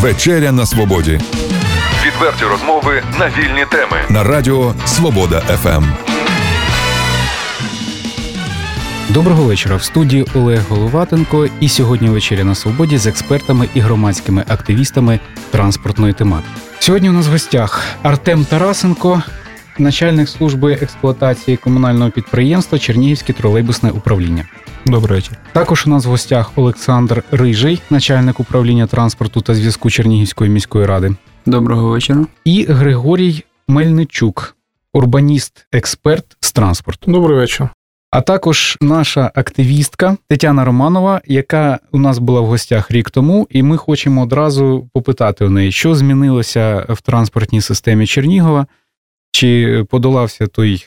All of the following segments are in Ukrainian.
Вечеря на свободі. Відверті розмови на вільні теми. На радіо Свобода ФМ. Доброго вечора. В студії Олег Головатенко. І сьогодні вечеря на свободі з експертами і громадськими активістами транспортної тематики. Сьогодні у нас в гостях Артем Тарасенко, начальник служби експлуатації комунального підприємства Чернігівське тролейбусне управління. Добрий вечір. Також у нас в гостях Олександр Рижий, начальник управління транспорту та зв'язку Чернігівської міської ради, Доброго вечора. і Григорій Мельничук, урбаніст, експерт з транспорту. Добрий вечір. А також наша активістка Тетяна Романова, яка у нас була в гостях рік тому, і ми хочемо одразу попитати у неї, що змінилося в транспортній системі Чернігова, чи подолався той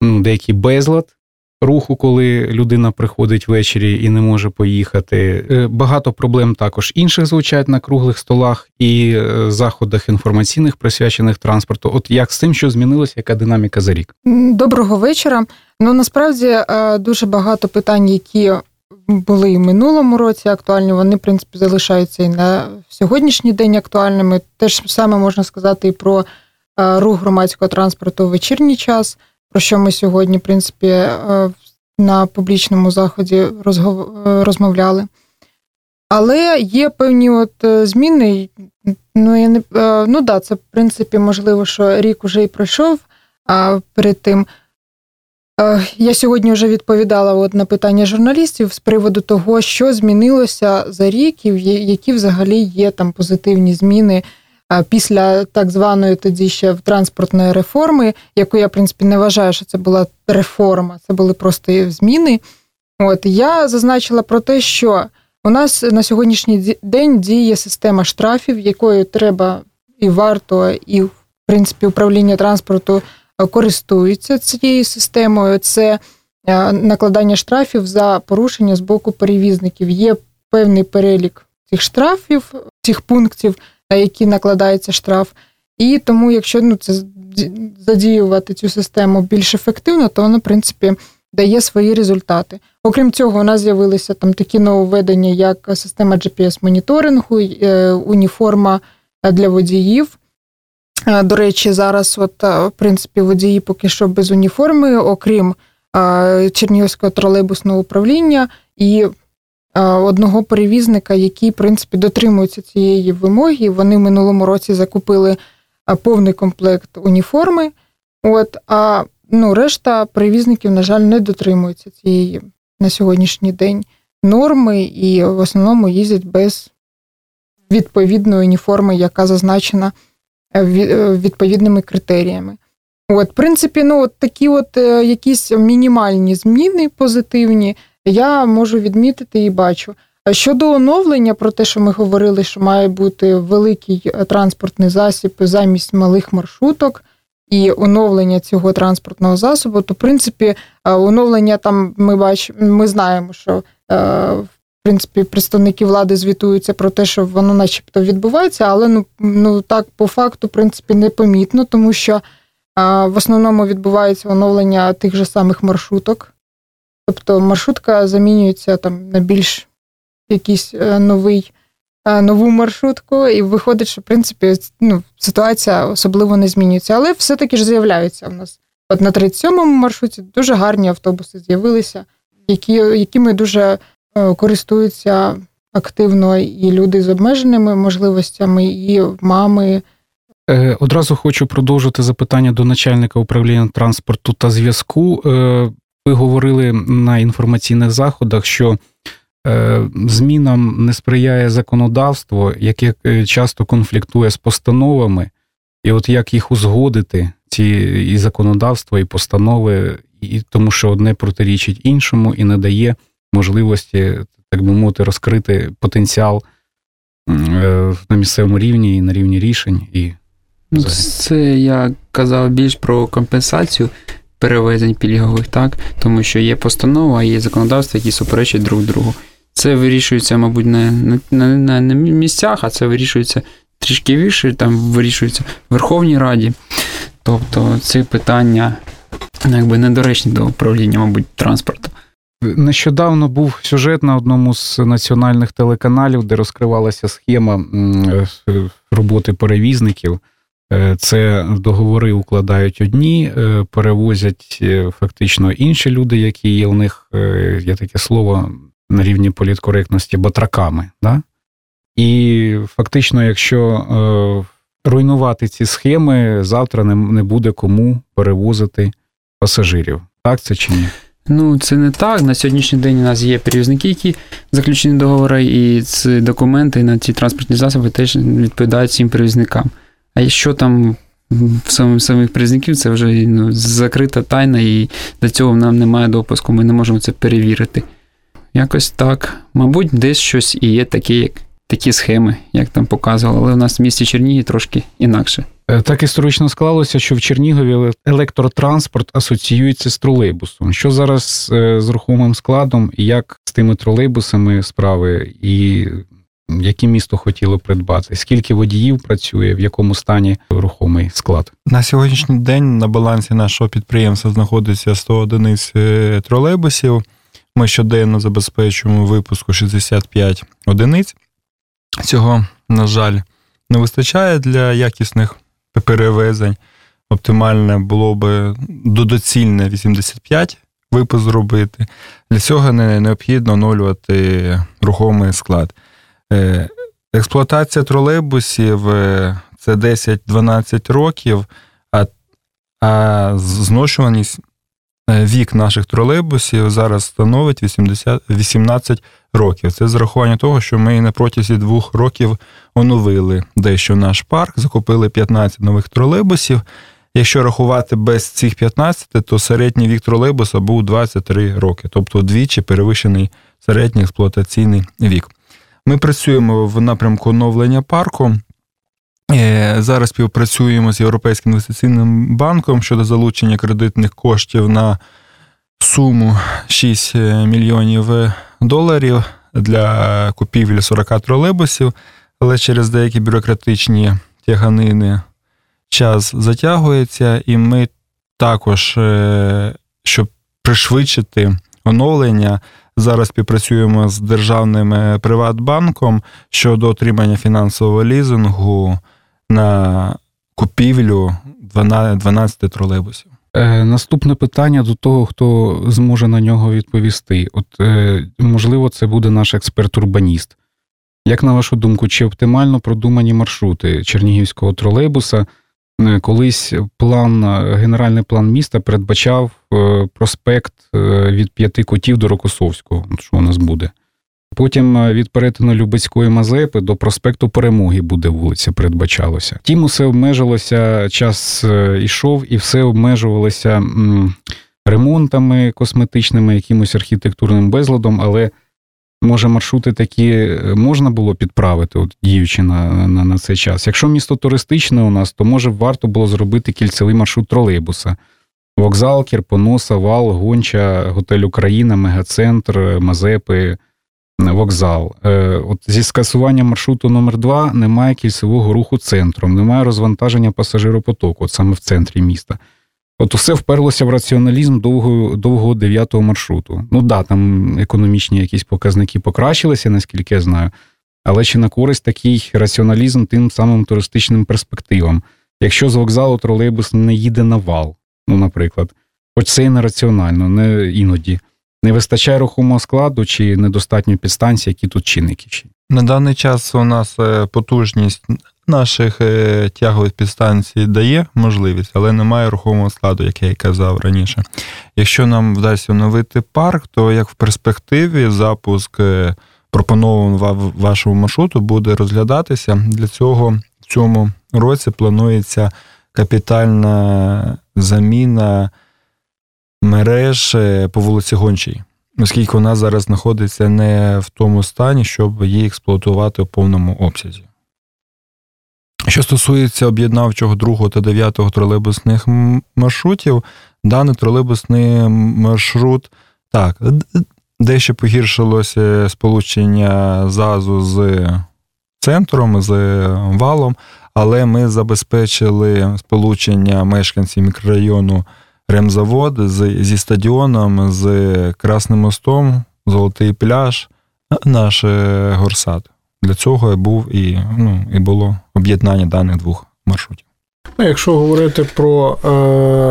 ну, деякий безлад руху, коли людина приходить ввечері і не може поїхати. Е, Багато проблем також інших звучать на круглих столах і е, заходах інформаційних, присвячених транспорту. От як з тим, що змінилося, яка динаміка за рік? Доброго вечора. Ну насправді е, дуже багато питань, які були і в минулому році актуальні, вони, в принципі, залишаються і на сьогоднішній день актуальними. Те ж саме можна сказати і про рух громадського транспорту в вечірній час, про що ми сьогодні, в принципі, е, на публічному заході е, розмовляли. Але є певні от е, зміни. Ну, я не, ну да, це в принципі можливо, що рік уже і пройшов. А перед тим Я сьогодні вже відповідала от на питання журналістів з приводу того, що змінилося за рік, і які взагалі є там позитивні зміни після так званої тоді ще транспортної реформи, яку я в принципі не вважаю, що це була реформа, це були просто зміни. От я зазначила про те, що у нас на сьогоднішній день діє система штрафів, якою треба і варто, і в принципі управління транспорту е, користуються цією системою. Це е, накладання штрафів за порушення з боку перевізників. Є певний перелік цих штрафів, цих пунктів, на які накладається штраф. І тому, якщо ну, це задіювати цю систему більш ефективно, то вона, в принципі, дає свої результати. Окрім цього, у нас з'явилися там такі нововведення, як система GPS-моніторингу, е, уніформа для водіїв. Е, До речі, зараз, от, е, в принципі, водії поки що без уніформи, окрім е, Чернігівського тролейбусного управління і е, одного перевізника, який, в принципі, дотримується цієї вимоги. Вони в минулому році закупили е, повний комплект уніформи. От, а ну, решта перевізників, на жаль, не дотримуються цієї на сьогоднішній день норми і в основному їздять без відповідної уніформи, яка зазначена е, ві- е, відповідними критеріями. От, в принципі, ну, от такі от е, якісь мінімальні зміни позитивні я можу відмітити і бачу. Щодо оновлення, про те, що ми говорили, що має бути великий е, транспортний засіб замість малих маршруток, і оновлення цього транспортного засобу, то в принципі е, оновлення там ми бачимо, ми знаємо, що е, в принципі представники влади звітуються про те, що воно начебто відбувається, але ну, ну так по факту, в принципі, непомітно, тому що в основному відбувається оновлення тих же самих маршруток. Тобто маршрутка замінюється там на більш якийсь е, новий, е, нову маршрутку, і виходить, що в принципі ну, ситуація особливо не змінюється. Але все-таки ж з'являються в нас. От на 37-му маршруті дуже гарні автобуси з'явилися, які, якими дуже е, користуються активно і люди з обмеженими можливостями, і мами. Одразу хочу продовжити запитання до начальника управління транспорту та зв'язку. Ви говорили на інформаційних заходах, що е, змінам не сприяє законодавство, яке е, часто конфліктує з постановами, і от як їх узгодити, ці і законодавство, і постанови, і тому що одне протирічить іншому і не дає можливості, так би мовити, розкрити потенціал е, на місцевому рівні і на рівні рішень. І Ну. Це я казав більш про компенсацію перевезень пільгових, так? Тому що є постанова, є законодавство, які суперечать друг другу. Це вирішується, мабуть, не на, на, на, на місцях, а це вирішується трішки вище, там вирішується в Верховній Раді. Тобто ці питання ну, якби недоречні до управління, мабуть, транспорту. Нещодавно був сюжет на одному з національних телеканалів, де розкривалася схема роботи перевізників. Е, це договори укладають одні, е, перевозять е, фактично інші люди, які є у них, є таке слово на рівні політкоректності, батраками. Да? І фактично, якщо руйнувати ці схеми, завтра не буде кому перевозити пасажирів. Так це чи ні? Ну, це не так. На сьогоднішній день у нас є перевізники, які заключені договори, і ці документи на ці транспортні засоби теж відповідають цим перевізникам. А що там в самих самих перевізників, це вже ну, закрита тайна, і до цього нам немає допуску, ми не можемо це перевірити. Якось так. Мабуть, десь щось і є таке, як такі схеми, як там показували, але у нас в місті Чернігів трошки інакше. Е, так історично склалося, що в Чернігові електротранспорт асоціюється з тролейбусом. Що зараз е, з рухомим складом, як з тими тролейбусами справи, і яке місто хотіло придбати? Скільки водіїв працює, в якому стані рухомий склад? На сьогоднішній день на балансі нашого підприємства знаходиться 100 одиниць е, тролейбусів. Ми щоденно забезпечуємо випуску 65 одиниць. Цього, на жаль, не вистачає для якісних перевезень. Оптимальне було би додоцільне 85 випуск зробити. Для цього не необхідно оновлювати рухомий склад. Е, експлуатація тролейбусів е, це 10-12 років, а а зношуваність е, вік наших тролейбусів зараз становить 80, 18 років. Це з рахування того, що ми на протязі двох років оновили дещо наш парк, закупили 15 нових тролейбусів. Якщо рахувати без цих 15, то середній вік тролейбуса був 23 роки, тобто двічі перевищений середній експлуатаційний вік. Ми працюємо в напрямку оновлення парку. Е, зараз співпрацюємо з Європейським інвестиційним банком щодо залучення кредитних коштів на суму 6 мільйонів доларів для купівлі 40 тролейбусів, але через деякі бюрократичні тяганини час затягується, і ми також, е, щоб пришвидшити оновлення, зараз співпрацюємо з державним е, Приватбанком щодо отримання фінансового лізингу на купівлю 12 тролейбусів. Е, Наступне питання до того, хто зможе на нього відповісти. От е, можливо, це буде наш експерт-урбаніст. Як на вашу думку, чи оптимально продумані маршрути Чернігівського тролейбуса? Е, колись план, генеральний план міста передбачав е, проспект е, від п'яти котів до Рокосовського, що у нас буде. Потім е, від перетину Любецької Мазепи до проспекту Перемоги буде вулиця, передбачалося. Тім усе обмежилося, час йшов, і все обмежувалося ремонтами косметичними, якимось архітектурним безладом, але може маршрути такі е, можна було підправити, от діючи на, на, на цей час. Якщо місто туристичне у нас, то може варто було зробити кільцевий маршрут тролейбуса. Вокзал, Кірпоноса, Вал, Гонча, Готель Україна, Мегацентр, Мазепи вокзал. Е, от Зі скасуванням маршруту номер 2 немає кільцевого руху центром, немає розвантаження пасажиропотоку, от саме в центрі міста. От усе вперлося в раціоналізм довгого довгого дев'ятого маршруту. Ну да, там економічні якісь показники покращилися, наскільки я знаю, але чи на користь такий раціоналізм тим самим туристичним перспективам? Якщо з вокзалу тролейбус не їде на вал, ну, наприклад, хоч це і не раціонально, не іноді. Не вистачає рухомого складу чи недостатньо підстанцій, які тут чинники? На даний час у нас е, потужність наших е, тягових підстанцій дає можливість, але немає рухомого складу, як я і казав раніше. Якщо нам вдасться оновити парк, то як в перспективі запуск е, пропонованого вашого маршруту буде розглядатися. Для цього в цьому році планується капітальна заміна мереж е, по вулиці Гончій, оскільки вона зараз знаходиться не в тому стані, щоб її експлуатувати в повному обсязі. Що стосується об'єднавчого другого та дев'ятого тролейбусних маршрутів, даний тролейбусний маршрут так, дещо погіршилося сполучення ЗАЗу з центром, з валом, але ми забезпечили сполучення мешканців мікрорайону ремзавод з, зі стадіоном, з Красним мостом, Золотий пляж, наш е, горсад. Для цього був і, ну, і було об'єднання даних двох маршрутів. Ну, якщо говорити про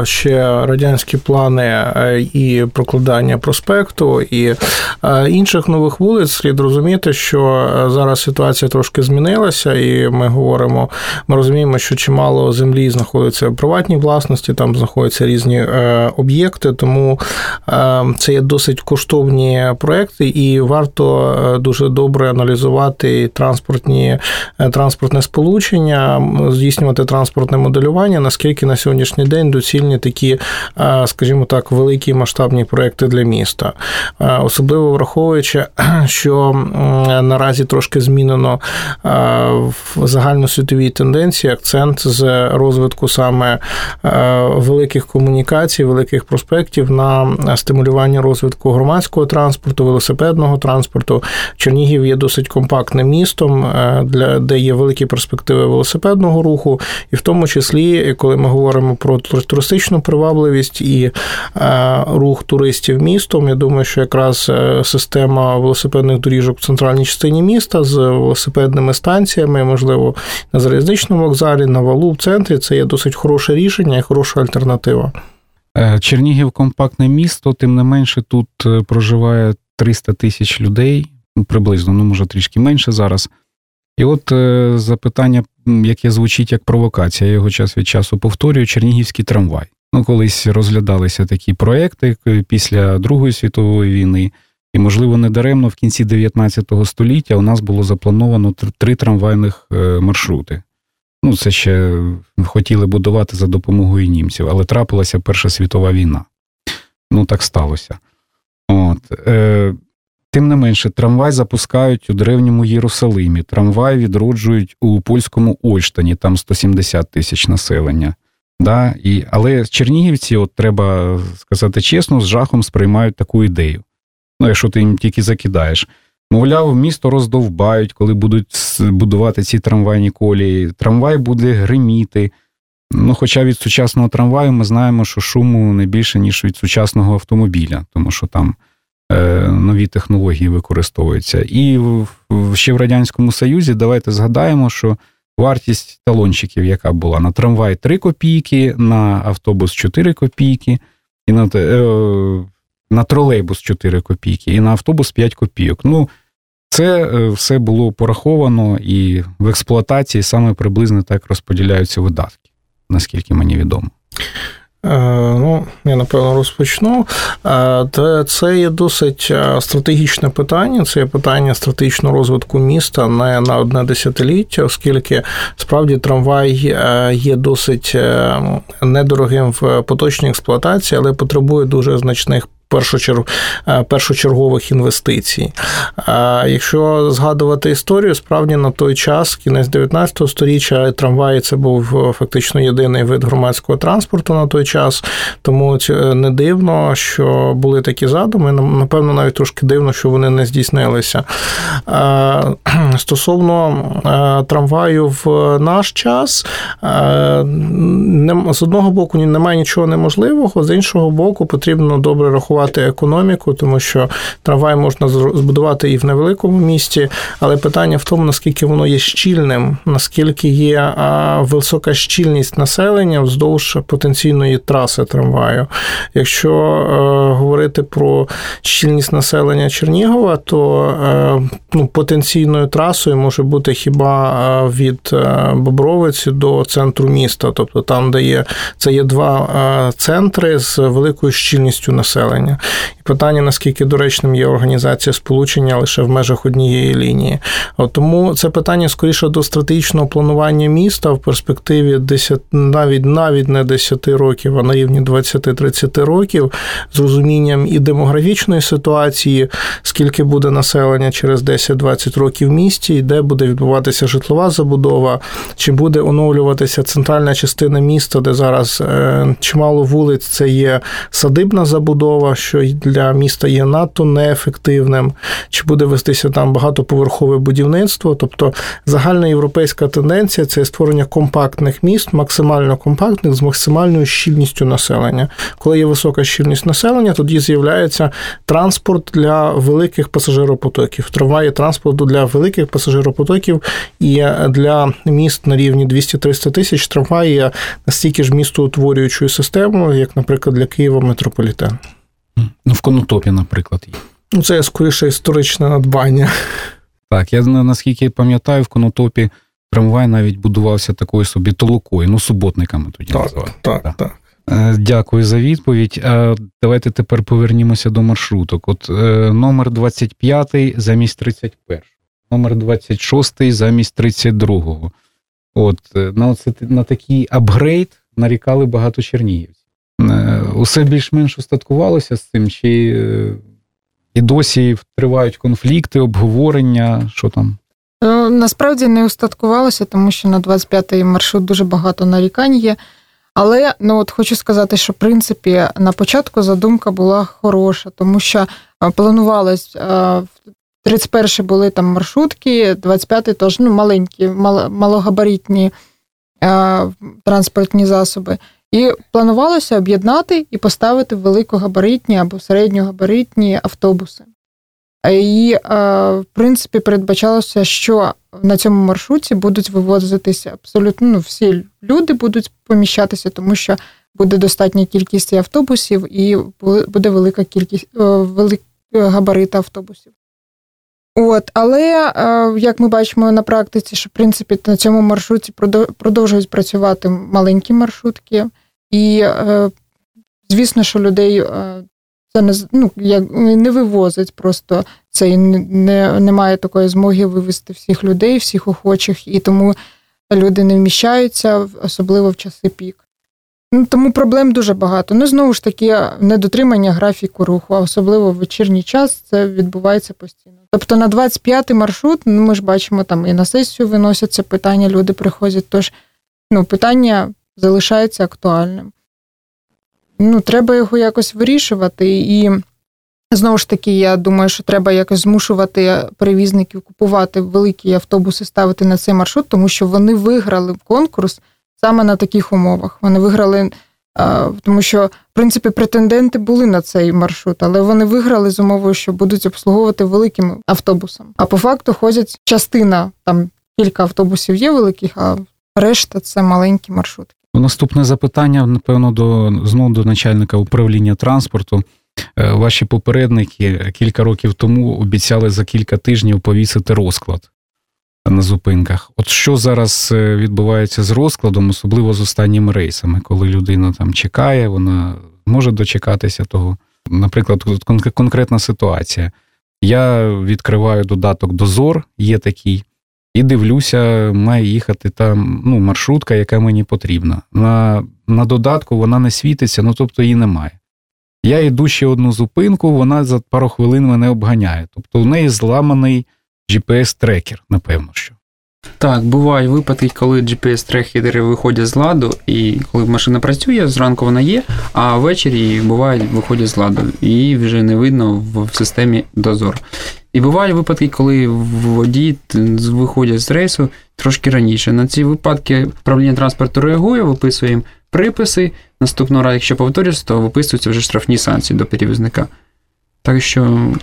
е, ще радянські плани е, і прокладання проспекту і е, інших нових вулиць, слід розуміти, що е, зараз ситуація трошки змінилася, і ми говоримо, ми розуміємо, що чимало землі знаходиться в приватній власності, там знаходяться різні е, об'єкти, тому е, це є досить коштовні проекти, і варто дуже добре аналізувати транспортні транспортне сполучення, здійснювати транспортне моделювання, наскільки на сьогоднішній день доцільні такі, скажімо так, великі масштабні проекти для міста, особливо враховуючи, що наразі трошки змінено в загальносвітовій тенденції акцент з розвитку саме великих комунікацій, великих проспектів на стимулювання розвитку громадського транспорту, велосипедного транспорту. Чернігів є досить компактним містом, де є великі перспективи велосипедного руху, і в тому числі, коли ми говоримо про туристичну привабливість і е, рух туристів містом, я думаю, що якраз е, система велосипедних доріжок в центральній частині міста з велосипедними станціями, можливо, на залізничному вокзалі, на валу в центрі, це є досить хороше рішення і хороша альтернатива. Е, Чернігів компактне місто, тим не менше, тут проживає 300 тисяч людей, ну, приблизно, ну може трішки менше зараз. І от запитання яке звучить як провокація, я його час від часу повторюю, Чернігівський трамвай. Ну, колись розглядалися такі проекти після Другої світової війни, і, можливо, недаремно в кінці 19 століття у нас було заплановано три трамвайних е, маршрути. Ну, це ще хотіли будувати за допомогою німців, але трапилася Перша світова війна. Ну, так сталося. От. Е, Тим не менше, трамвай запускають у древньому Єрусалимі, трамвай відроджують у польському Ольштані, там 170 тисяч населення. Да? І, Але чернігівці, от треба сказати чесно, з жахом сприймають таку ідею. Ну, якщо ти їм тільки закидаєш. Мовляв, місто роздовбають, коли будуть будувати ці трамвайні колії. Трамвай буде гриміти. Ну, Хоча від сучасного трамваю ми знаємо, що шуму не більше, ніж від сучасного автомобіля, тому що там нові технології використовуються. І ще в Радянському Союзі давайте згадаємо, що вартість талончиків, яка була на трамвай 3 копійки, на автобус 4 копійки, і на е, на тролейбус 4 копійки, і на автобус 5 копійок. Ну, це е, все було пораховано і в експлуатації саме приблизно так розподіляються видатки, наскільки мені відомо. Е, ну, я напевно розпочну. Е, це є досить е, стратегічне питання. Це є питання стратегічного розвитку міста не на одне десятиліття, оскільки справді трамвай є досить недорогим в поточній експлуатації, але потребує дуже значних першочергових інвестицій. Якщо згадувати історію, справді на той час, кінець 19 століття, трамваї це був е, фактично єдиний вид громадського транспорту на той час, тому не дивно, що були такі задуми. Напевно, навіть трошки дивно, що вони не здійснилися. Стосовно е, трамваю в наш час, з одного боку немає нічого неможливого, з іншого боку, потрібно добре рахувати розвивати економіку, тому що трамвай можна збудувати і в невеликому місті, але питання в тому, наскільки воно є щільним, наскільки є висока щільність населення вздовж потенційної траси трамваю. Якщо е, говорити про щільність населення Чернігова, то е, ну, потенційною трасою може бути хіба е, від Бобровиці до центру міста, тобто там, де є це є два центри з великою щільністю населення сполучення. І питання, наскільки доречним є організація сполучення лише в межах однієї лінії. От Тому це питання скоріше до стратегічного планування міста в перспективі 10, навіть навіть не 10 років, а на рівні 20-30 років, з розумінням і демографічної ситуації, скільки буде населення через 10-20 років в місті, і де буде відбуватися житлова забудова, чи буде оновлюватися центральна частина міста, де зараз е, чимало вулиць це є садибна забудова що для міста є надто неефективним, чи буде вестися там багатоповерхове будівництво. Тобто загальна європейська тенденція це створення компактних міст, максимально компактних з максимальною щільністю населення. Коли є висока щільність населення, тоді з'являється транспорт для великих пасажиропотоків. Трамваї транспорту для великих пасажиропотоків і для міст на рівні 200-300 тисяч трамваї є настільки ж містоутворюючою системою, як, наприклад, для Києва метрополітен. Ну, в Конотопі, наприклад, є. Ну, це скоріше історичне надбання. Так, я наскільки пам'ятаю, в Конотопі трамвай навіть будувався такою собі толокою, ну, суботниками тоді Так, називали. так, Так. так. Е, Дякую за відповідь. Е, Давайте тепер повернімося до маршруток. От е, номер 25 замість 31, номер 26 замість 32. От на, оце, на такий апгрейд нарікали багато чернігівців. Е, Усе більш-менш устаткувалося з цим, чи е, і досі тривають конфлікти, обговорення, що там? Ну, Насправді не устаткувалося, тому що на 25-й маршрут дуже багато нарікань є. Але ну от хочу сказати, що в принципі на початку задумка була хороша, тому що е, планувалось е, в 31 були там маршрутки, 25-й теж ну, маленькі, малогабаритні е, транспортні засоби. І планувалося об'єднати і поставити великогабаритні або середньогабаритні автобуси. І, е, в принципі, передбачалося, що на цьому маршруті будуть вивозитися абсолютно ну, всі люди будуть поміщатися, тому що буде достатня кількість автобусів, і буде велика кількість е, велик габарит автобусів. От, але е, як ми бачимо на практиці, що в принципі на цьому маршруті продов- продовжують працювати маленькі маршрутки, і е, звісно, що людей е, це не ну, як не вивозить просто це і не, немає такої змоги вивезти всіх людей, всіх охочих, і тому люди не вміщаються, особливо в часи пік. Ну, тому проблем дуже багато. Ну, знову ж таки, недотримання графіку руху, а особливо в вечірній час, це відбувається постійно. Тобто на 25-й маршрут, ну ми ж бачимо, там і на сесію виносяться питання, люди приходять. Тож ну, питання залишається актуальним. Ну, треба його якось вирішувати. І знову ж таки, я думаю, що треба якось змушувати перевізників купувати великі автобуси, ставити на цей маршрут, тому що вони виграли конкурс саме на таких умовах. Вони виграли, тому що, в принципі, претенденти були на цей маршрут, але вони виграли з умовою, що будуть обслуговувати великими автобусами. А по факту ходять частина, там кілька автобусів є великих, а решта це маленькі маршрутки. Наступне запитання, напевно, до знову до начальника управління транспорту. Е, Ваші попередники кілька років тому обіцяли за кілька тижнів повісити розклад на зупинках. От що зараз е, відбувається з розкладом, особливо з останніми рейсами, коли людина там чекає, вона може дочекатися того. Наприклад, конкретна ситуація. Я відкриваю додаток Дозор, є такий, і дивлюся, має їхати там ну, маршрутка, яка мені потрібна. На, на додатку вона не світиться, ну тобто її немає. Я йду ще одну зупинку, вона за пару хвилин мене обганяє. Тобто в неї зламаний GPS-трекер, напевно, що. Так, бувають випадки, коли GPS-трекери виходять з ладу, і коли машина працює, зранку вона є, а ввечері бувають виходять з ладу, і вже не видно в системі дозор. І бувають випадки, коли водії виходять з рейсу трошки раніше. На ці випадки управління транспорту реагує, виписує їм приписи. Наступного разу, якщо повторюється, то виписуються вже штрафні санкції до перевізника. Так що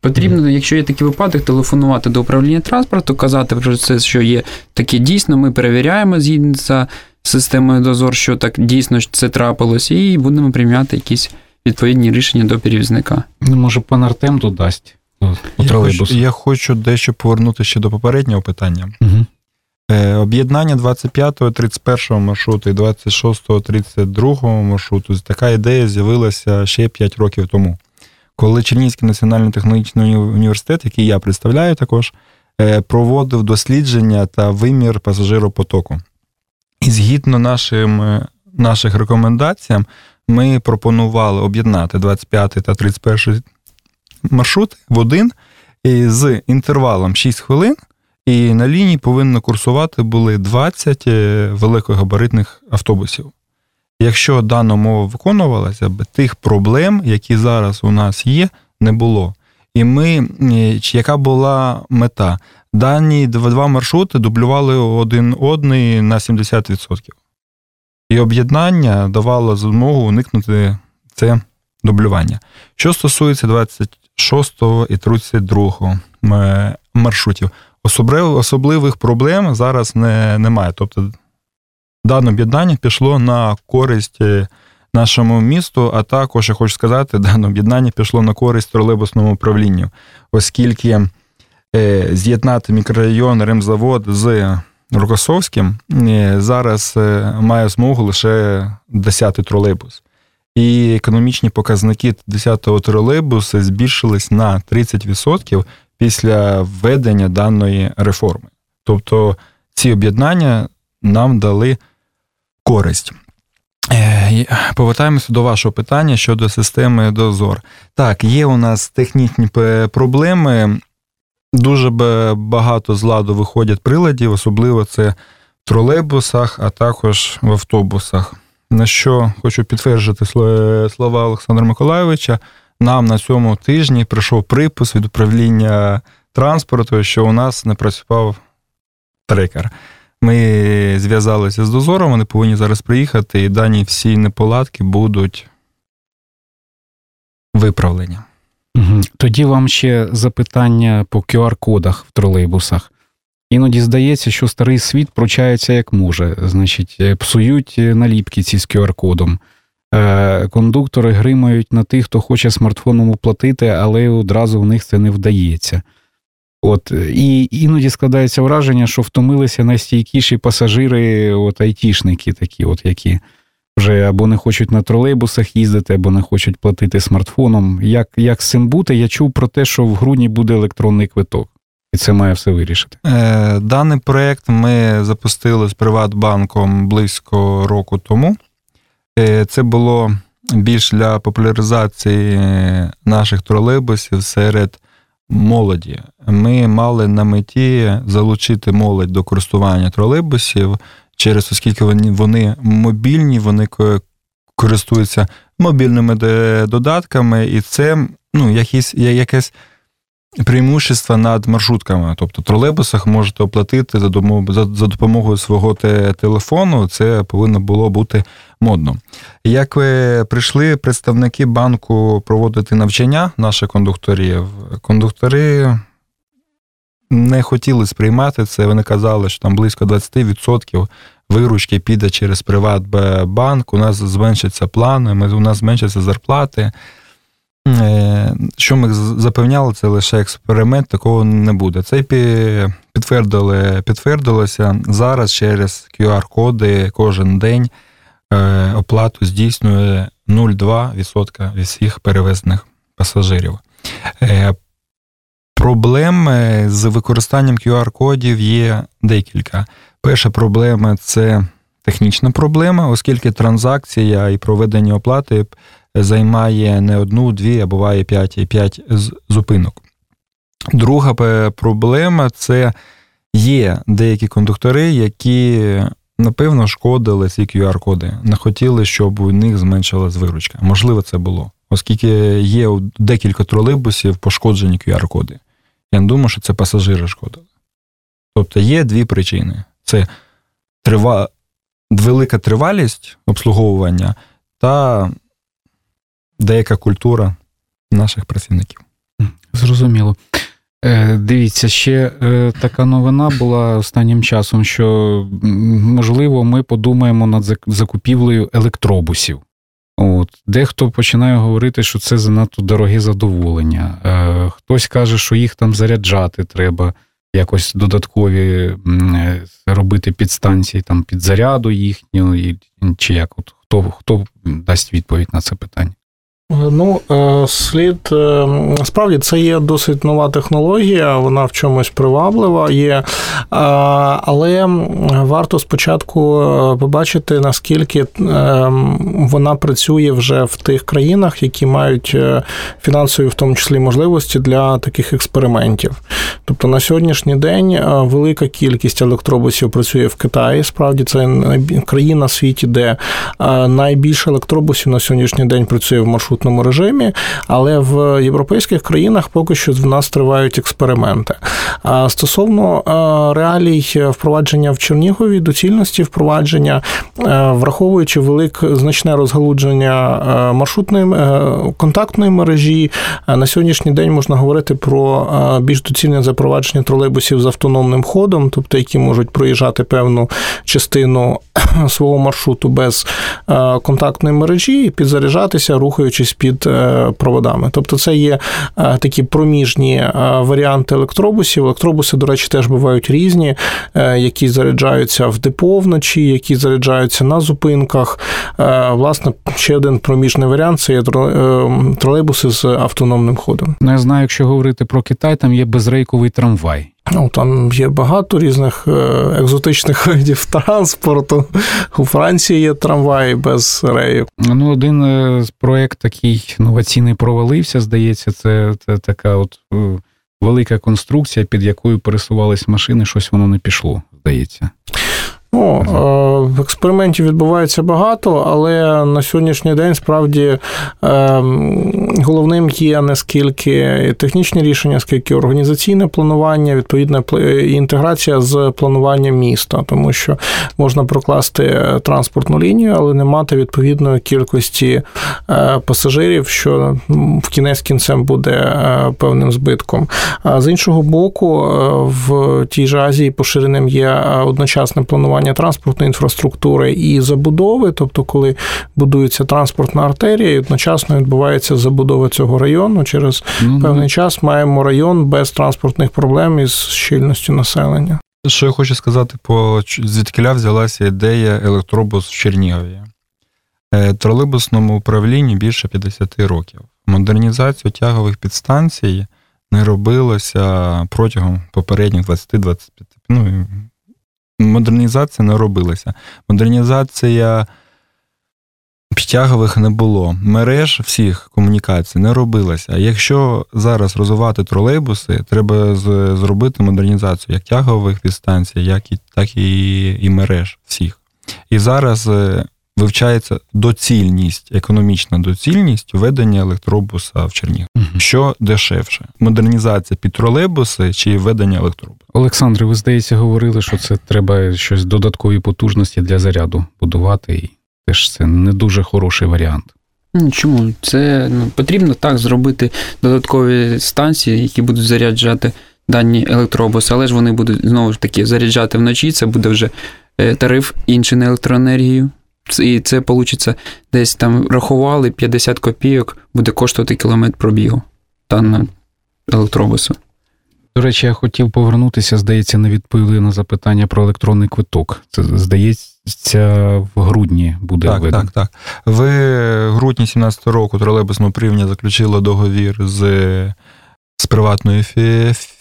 Потрібно, якщо є такий випадок, телефонувати до управління транспорту, казати про це, що є таке дійсно, ми перевіряємо згідно з системою дозор, що так дійсно це трапилось, і будемо приймати якісь відповідні рішення до перевізника. Ну, може, пан Артем додасть у Я хочу, тролейбус. я хочу дещо повернути ще до попереднього питання. Угу. Е, Об'єднання 25-го, 31-го маршруту і 26-го, 32-го маршруту. Така ідея з'явилася ще 5 років тому, коли Чернігівський національний технологічний університет, який я представляю також, е, проводив дослідження та вимір пасажиропотоку. І згідно нашим, е, наших рекомендаціям, ми пропонували об'єднати 25 та 31 маршрут в один з інтервалом 6 хвилин. І на лінії повинно курсувати були 20 е, великогабаритних автобусів. Якщо дана умова виконувалася б, тих проблем, які зараз у нас є, не було. І ми, яка була мета? Дані два маршрути дублювали один одний на 70%. І об'єднання давало змогу уникнути це дублювання. Що стосується 26 і 32 маршрутів, особливих проблем зараз не, немає. Тобто дане об'єднання пішло на користь е, нашому місту, а також я хочу сказати, дане об'єднання пішло на користь тролейбусному управлінню, оскільки е, з'єднати мікрорайон Ремзавод з Рокосовським е, зараз має змогу лише 10-й тролейбус. І економічні показники 10-го тролейбуса збільшились на 30% після введення даної реформи. Тобто ці об'єднання нам дали користь. Е, повертаємося до вашого питання щодо системи дозор. Так, є у нас технічні проблеми. Дуже багато з ладу виходять приладів, особливо це в тролейбусах, а також в автобусах. На що хочу підтвердити слова Олександра Миколайовича. Нам на цьому тижні прийшов припис від управління транспорту, що у нас не працював трекер. Ми зв'язалися з дозором, вони повинні зараз приїхати, і дані всі неполадки будуть виправлені. Тоді вам ще запитання по QR-кодах в тролейбусах. Іноді здається, що старий світ пручається як може. Значить, е, псують е, наліпки ці з QR-кодом. Е, кондуктори гримають на тих, хто хоче смартфоном оплатити, але одразу в них це не вдається. От, І іноді складається враження, що втомилися найстійкіші пасажири, от айтішники такі, от які вже або не хочуть на тролейбусах їздити, або не хочуть платити смартфоном. Як як з цим бути? Я чув про те, що в грудні буде електронний квиток, і це має все вирішити. Е, Даний проєкт ми запустили з Приватбанком близько року тому. Е, Це було більш для популяризації наших тролейбусів серед молоді. Ми мали на меті залучити молодь до користування тролейбусів через оскільки вони вони мобільні, вони користуються мобільними додатками, і це ну, якісь, якесь преимущество над маршрутками. Тобто тролейбусах можете оплатити за за, допомогою свого телефону, це повинно було бути модно. Як ви прийшли представники банку проводити навчання наших кондукторів, кондуктори не хотіли сприймати це. Вони казали, що там близько 20% виручки піде через Приватбанк, у нас зменшаться плани, ми, у нас зменшаться зарплати. Е, що ми запевняли, це лише експеримент, такого не буде. Це підтвердили, підтвердилося зараз через QR-коди кожен день е, оплату здійснює 0,2% від всіх перевезених пасажирів. Е, проблем з використанням QR-кодів є декілька. Перша проблема це технічна проблема, оскільки транзакція і проведення оплати займає не одну, дві, а буває п'ять п'ять зупинок. Друга проблема це є деякі кондуктори, які, напевно, шкодили ці QR-коди, не хотіли, щоб у них зменшилась виручка. Можливо, це було, оскільки є декілька тролейбусів пошкоджені QR-коди. Я не думаю, що це пасажири шкодили. Тобто є дві причини: це трива... велика тривалість обслуговування та деяка культура наших працівників. Зрозуміло. Е, дивіться, ще е, така новина була останнім часом, що можливо ми подумаємо над закупівлею електробусів. От. Дехто починає говорити, що це занадто дороге задоволення. Е, хтось каже, що їх там заряджати треба, якось додаткові робити підстанції там під заряду їхнього, чи як? От, Хто хто дасть відповідь на це питання? Ну, е, слід е, справді це є досить нова технологія, вона в чомусь приваблива є, е, але варто спочатку побачити, наскільки вона працює вже в тих країнах, які мають фінансові, в тому числі, можливості для таких експериментів. Тобто на сьогоднішній день велика кількість електробусів працює в Китаї. Справді це країна в світі, де найбільше електробусів на сьогоднішній день працює в маршрут маршрутному режимі, але в європейських країнах поки що в нас тривають експерименти. А стосовно реалій впровадження в Чернігові, доцільності впровадження, враховуючи велике значне розгалудження маршрутної контактної мережі, на сьогоднішній день можна говорити про більш доцільне запровадження тролейбусів з автономним ходом, тобто які можуть проїжджати певну частину свого маршруту без контактної мережі і підзаряджатися, рухаючись знаходячись під е, проводами. Тобто, це є е, такі проміжні е, варіанти електробусів. Електробуси, до речі, теж бувають різні, які заряджаються в депо вночі, які заряджаються на зупинках. Власне, ще один проміжний варіант це є тролейбуси з автономним ходом. Ну, я знаю, якщо говорити про Китай, там є безрейковий трамвай. Ну, Там є багато різних е, екзотичних видів транспорту. У Франції є трамваї без рейок. Ну, один е, проєкт такий інноваційний провалився, здається, це, це така от е, велика конструкція, під якою пересувались машини, щось воно не пішло, здається. Ну, експериментів відбувається багато, але на сьогоднішній день справді ем, головним є не скільки технічні рішення, скільки організаційне планування, відповідна інтеграція з плануванням міста, тому що можна прокласти транспортну лінію, але не мати відповідної кількості е, пасажирів, що в кінець кінцем буде е, певним збитком. А з іншого боку, е, в тій же Азії поширеним є одночасне планування формування транспортної інфраструктури і забудови, тобто, коли будується транспортна артерія, і одночасно відбувається забудова цього району. Через mm-hmm. певний час маємо район без транспортних проблем із щільністю населення. Що я хочу сказати, по звідкиля взялася ідея електробус в Чернігові. Е, тролейбусному управлінні більше 50 років. Модернізацію тягових підстанцій не робилося протягом попередніх 20-25 ну, модернізація не робилася. Модернізація підтягових не було. Мереж всіх комунікацій не робилася. Якщо зараз розвивати тролейбуси, треба зробити модернізацію як тягових дистанцій, як і, так і, і мереж всіх. І зараз е, вивчається доцільність, економічна доцільність введення електробуса в Чернігів. Угу. Що дешевше? Модернізація під тролейбуси чи введення електробуса? Олександре, ви здається, говорили, що це треба щось додаткові потужності для заряду будувати, і теж це не дуже хороший варіант. Чому? Це ну, потрібно так зробити додаткові станції, які будуть заряджати дані електробуси, але ж вони будуть знову ж таки заряджати вночі. Це буде вже е, тариф інший на електроенергію. І це вийде десь там рахували 50 копійок, буде коштувати кілометр пробігу та на електробусу. До речі, я хотів повернутися, здається, не відповіли на запитання про електронний квиток. Це здається, в грудні буде так, видно. Так, так. В грудні 2017 року тролейбусне управління заключило договір з з приватною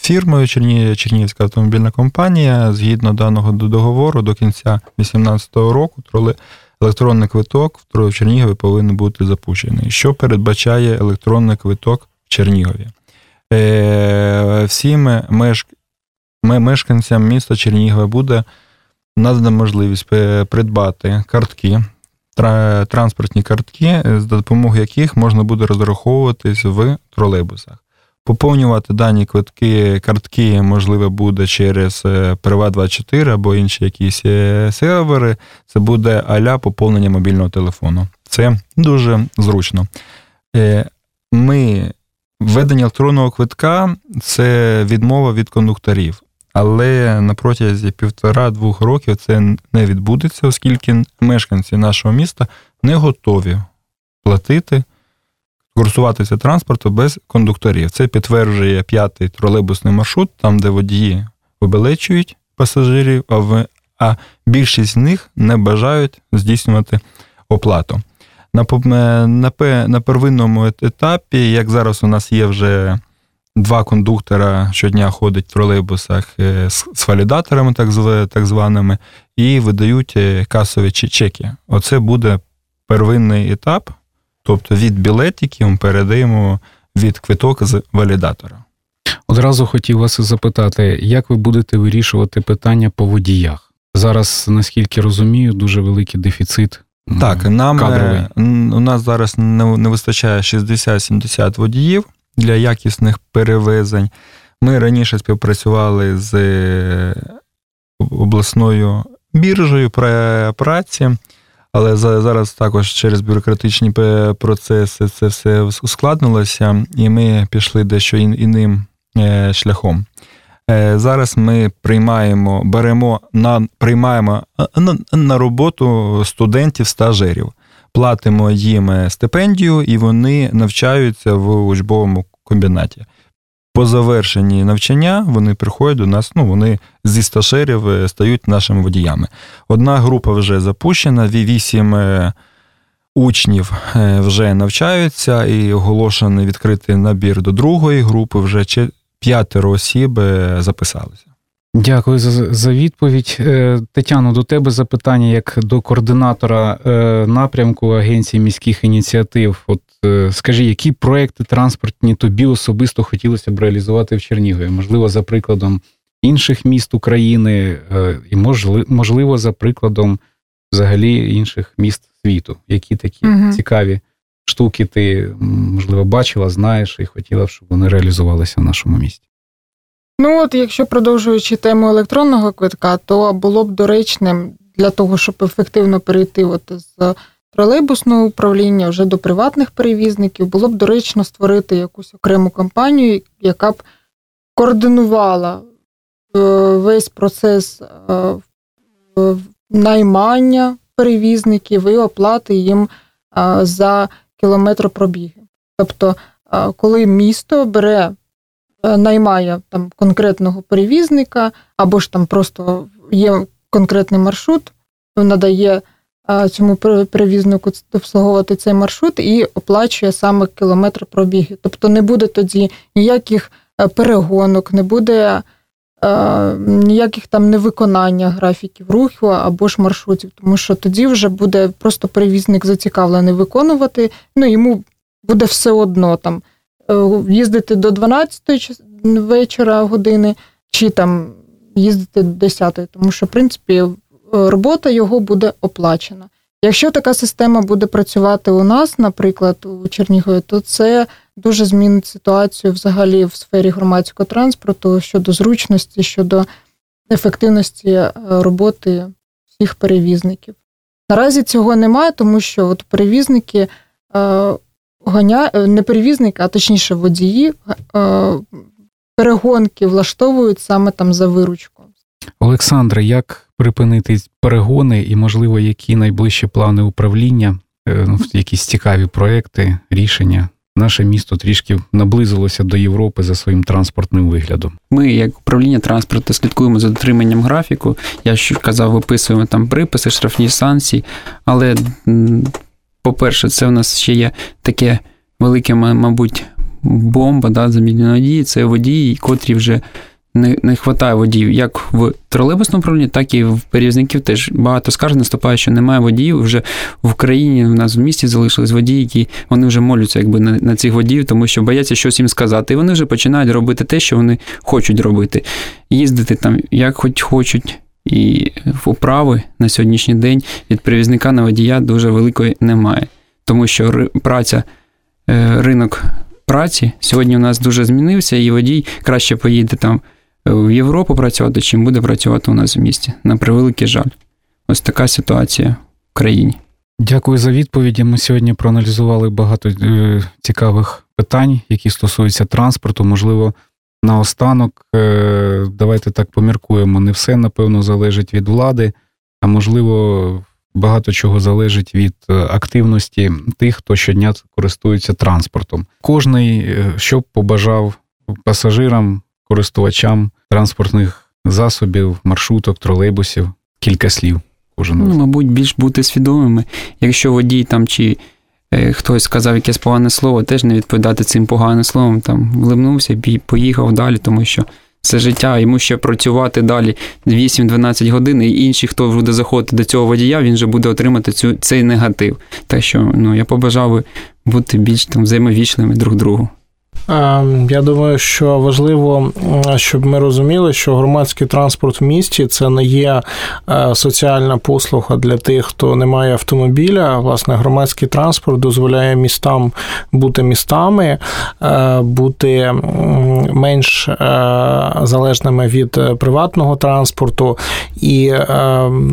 фірмою Чернігівська автомобільна компанія. Згідно даного договору, до кінця 2018 року електронний квиток в Чернігові повинен бути запущений. Що передбачає електронний квиток в Чернігові? Е, всім мешканцям міста Чернігова буде надана можливість придбати картки, транспортні картки, з допомогою яких можна буде розраховуватись в тролейбусах. Поповнювати дані квитки, картки, можливо, буде через е, Приват24 або інші якісь е, сервери. Це буде аля поповнення мобільного телефону. Це дуже зручно. Ми Введення електронного квитка це відмова від кондукторів, але на протязі півтора-двох років це не відбудеться, оскільки мешканці нашого міста не готові платити, курсуватися транспорту без кондукторів. Це підтверджує п'ятий тролейбусний маршрут, там, де водії вибелечують пасажирів, а, в, а більшість з них не бажають здійснювати оплату. На на, на первинному етапі, як зараз у нас є вже два кондуктора щодня ходять в тролейбусах е, з валідаторами, так так званими, і видають е, касові чеки. Оце буде первинний етап, тобто від білетиків ми передаємо від квиток з валідатора. Одразу хотів вас запитати, як ви будете вирішувати питання по водіях? Зараз, наскільки розумію, дуже великий дефіцит. Так, нам е, кадровий. у нас зараз не вистачає 60-70 водіїв для якісних перевезень. Ми раніше співпрацювали з е, обласною біржею праці, але зараз також через бюрократичні процеси це все ускладнилося, і ми пішли дещо іним е, шляхом. Е, зараз ми приймаємо, беремо на приймаємо на, на роботу студентів-стажерів платимо їм стипендію, і вони навчаються в учбовому комбінаті. По завершенні навчання вони приходять до нас, ну вони зі стажерів е, стають нашими водіями. Одна група вже запущена, вісім е, учнів е, вже навчаються, і оголошений відкритий набір до другої групи. Вже п'ятеро осіб записалися. Дякую за за відповідь. Е, Тетяно, до тебе запитання як до координатора е, напрямку Агенції міських ініціатив. От е, скажи, які проекти транспортні тобі особисто хотілося б реалізувати в Чернігові? Можливо, за прикладом інших міст України, і можливо, за прикладом взагалі інших міст світу, які такі угу. цікаві штуки ти можливо бачила, знаєш і хотіла б, щоб вони реалізувалися в нашому місті. Ну от, якщо продовжуючи тему електронного квитка, то було б доречним для того, щоб ефективно перейти от з тролейбусного управління вже до приватних перевізників, було б доречно створити якусь окрему компанію, яка б координувала е, весь процес е, наймання перевізників і оплати їм е, за кілометр пробіги. Тобто, коли місто бере Е, наймає там конкретного перевізника, або ж там просто є конкретний маршрут, надає е, цьому перевізнику обслуговувати цей маршрут і оплачує саме кілометр пробіги. Тобто не буде тоді ніяких е, перегонок, не буде ніяких там невиконання графіків руху або ж маршрутів, тому що тоді вже буде просто перевізник зацікавлений виконувати, ну йому буде все одно там. Е, їздити до 12 вечора години, чи там їздити до 10, тому що, в принципі, робота його буде оплачена. Якщо така система буде працювати у нас, наприклад, у Чернігові, то це дуже змінить ситуацію взагалі в сфері громадського транспорту щодо зручності, щодо ефективності е, роботи всіх перевізників. Наразі цього немає, тому що от перевізники е, гоня... Е, не перевізники, а точніше водії е, перегонки влаштовують саме там за виручку. Олександре, як припинити перегони і, можливо, які найближчі плани управління, е, ну, якісь цікаві проекти, рішення? Наше місто трішки наблизилося до Європи за своїм транспортним виглядом. Ми, як управління транспорту, слідкуємо за дотриманням графіку. Я що казав, виписуємо там приписи, штрафні санкції, але по-перше, це в нас ще є таке велике, мабуть, бомба да, замінної дії. Це водії, котрі вже не не вистачає водіїв, як в тролейбусному управлінні, так і в перевізників теж багато скарг наступає, що немає водіїв. Вже в країні в нас в місті залишились водії, які вони вже моляться якби на, на цих водіїв, тому що бояться щось їм сказати. І вони вже починають робити те, що вони хочуть робити. Їздити там, як хоч хочуть. І управи на сьогоднішній день від перевізника на водія дуже великої немає. Тому що праця, е, ринок праці сьогодні у нас дуже змінився, і водій краще поїде там е, в Європу працювати, чим буде працювати у нас в місті. На превеликий жаль. Ось така ситуація в країні. Дякую за відповіді. Ми сьогодні проаналізували багато е, цікавих питань, які стосуються транспорту. Можливо, наостанок, е, давайте так поміркуємо. Не все, напевно, залежить від влади, а можливо, багато чого залежить від е, активності тих, хто щодня користується транспортом. Кожний, е, що побажав пасажирам, користувачам транспортних засобів, маршруток, тролейбусів, кілька слів. Кожен ну, мабуть, більш бути свідомими. Якщо водій там чи хтось сказав якесь погане слово, теж не відповідати цим поганим словом, там влимнувся, поїхав далі, тому що це життя, йому ще працювати далі 8-12 годин, і інші, хто буде заходити до цього водія, він вже буде отримати цю, цей негатив. Так що ну, я побажав би бути більш там взаємовічними друг другу. Ем, я думаю, що важливо, щоб ми розуміли, що громадський транспорт в місті це не є е, соціальна послуга для тих, хто не має автомобіля. Власне, громадський транспорт дозволяє містам бути містами, е, бути менш е, залежними від приватного транспорту, і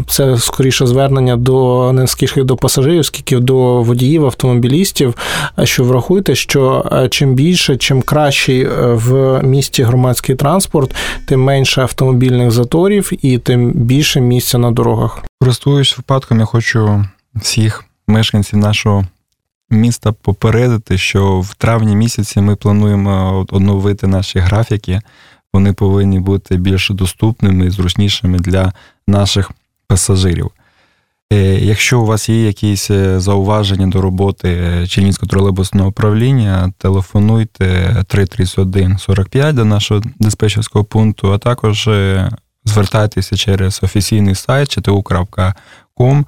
це скоріше звернення до не скільки до пасажирів, скільки до водіїв, автомобілістів. Що врахуйте, що чим більше чим кращий е, в місті громадський транспорт, тим менше автомобільних заторів і тим більше місця на дорогах. Користуюсь випадком, я хочу всіх мешканців нашого міста попередити, що в травні місяці ми плануємо оновити наші графіки. Вони повинні бути більш доступними і зручнішими для наших пасажирів. Е, якщо у вас є якісь е, зауваження до роботи е, Чернівського тролейбусного управління, телефонуйте 331 45 до нашого диспетчерського пункту, а також звертайтеся через офіційний сайт chtu.com.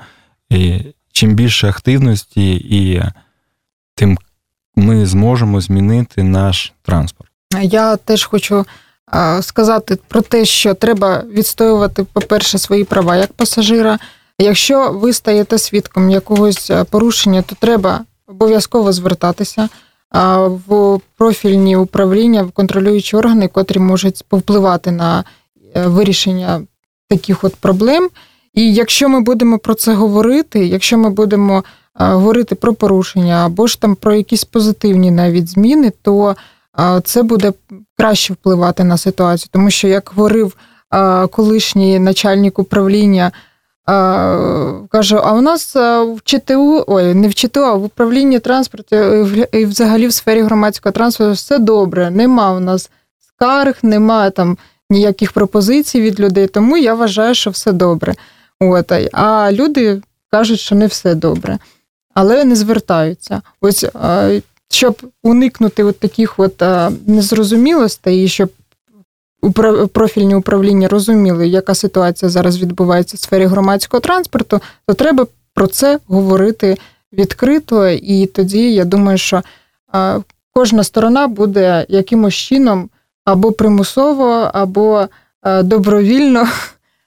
Чим більше активності, і тим ми зможемо змінити наш транспорт. Я теж хочу сказати про те, що треба відстоювати, по-перше, свої права як пасажира. Якщо ви стаєте свідком якогось е, порушення, то треба обов'язково звертатися в профільні управління, в контролюючі органи, котрі можуть повпливати на е, вирішення таких от проблем. І якщо ми будемо про це говорити, якщо ми будемо е, говорити про порушення або ж там про якісь позитивні навіть зміни, то це буде краще впливати на ситуацію, тому що як говорив колишній начальник управління каже: а у нас в ЧТУ, ой, не в ЧТУ, а в управлінні транспорту і взагалі в сфері громадського транспорту все добре. Нема у нас скарг, нема там ніяких пропозицій від людей, тому я вважаю, що все добре. От, А люди кажуть, що не все добре, але не звертаються. Ось щоб уникнути от таких от незрозумілостей, щоб профільні управління розуміли, яка ситуація зараз відбувається в сфері громадського транспорту, то треба про це говорити відкрито. І тоді я думаю, що кожна сторона буде якимось чином або примусово, або добровільно.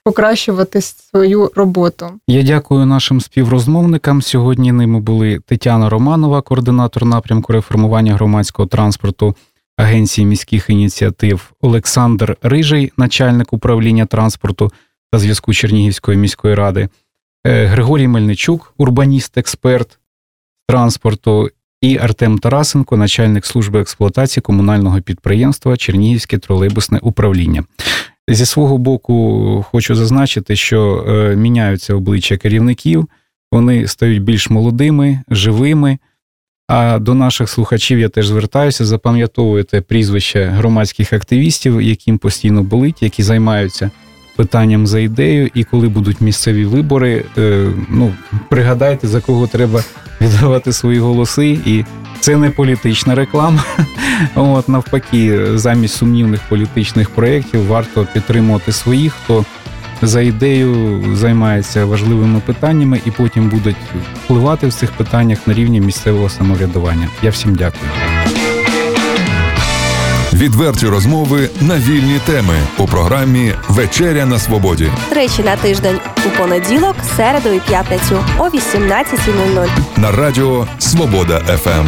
Покращувати свою роботу. Я дякую нашим співрозмовникам. Сьогодні ними були Тетяна Романова, координатор напрямку реформування громадського транспорту, Агенції міських ініціатив Олександр Рижий, начальник управління транспорту та зв'язку Чернігівської міської ради, е, Григорій Мельничук, урбаніст, експерт транспорту, і Артем Тарасенко, начальник служби експлуатації комунального підприємства Чернігівське тролейбусне управління. Зі свого боку, хочу зазначити, що е, міняються обличчя керівників, вони стають більш молодими, живими. А до наших слухачів я теж звертаюся, запам'ятовуйте прізвища громадських активістів, яким постійно болить, які займаються питанням за ідею, і коли будуть місцеві вибори, е, ну пригадайте, за кого треба віддавати свої голоси. І це не політична реклама. От навпаки, замість сумнівних політичних проєктів варто підтримувати своїх, хто за ідею займається важливими питаннями і потім будуть впливати в цих питаннях на рівні місцевого самоврядування. Я всім дякую. Відверті розмови на вільні теми у програмі Вечеря на Свободі. Тричі на тиждень у понеділок, середу і п'ятницю о 18.00 на радіо Свобода ФМ.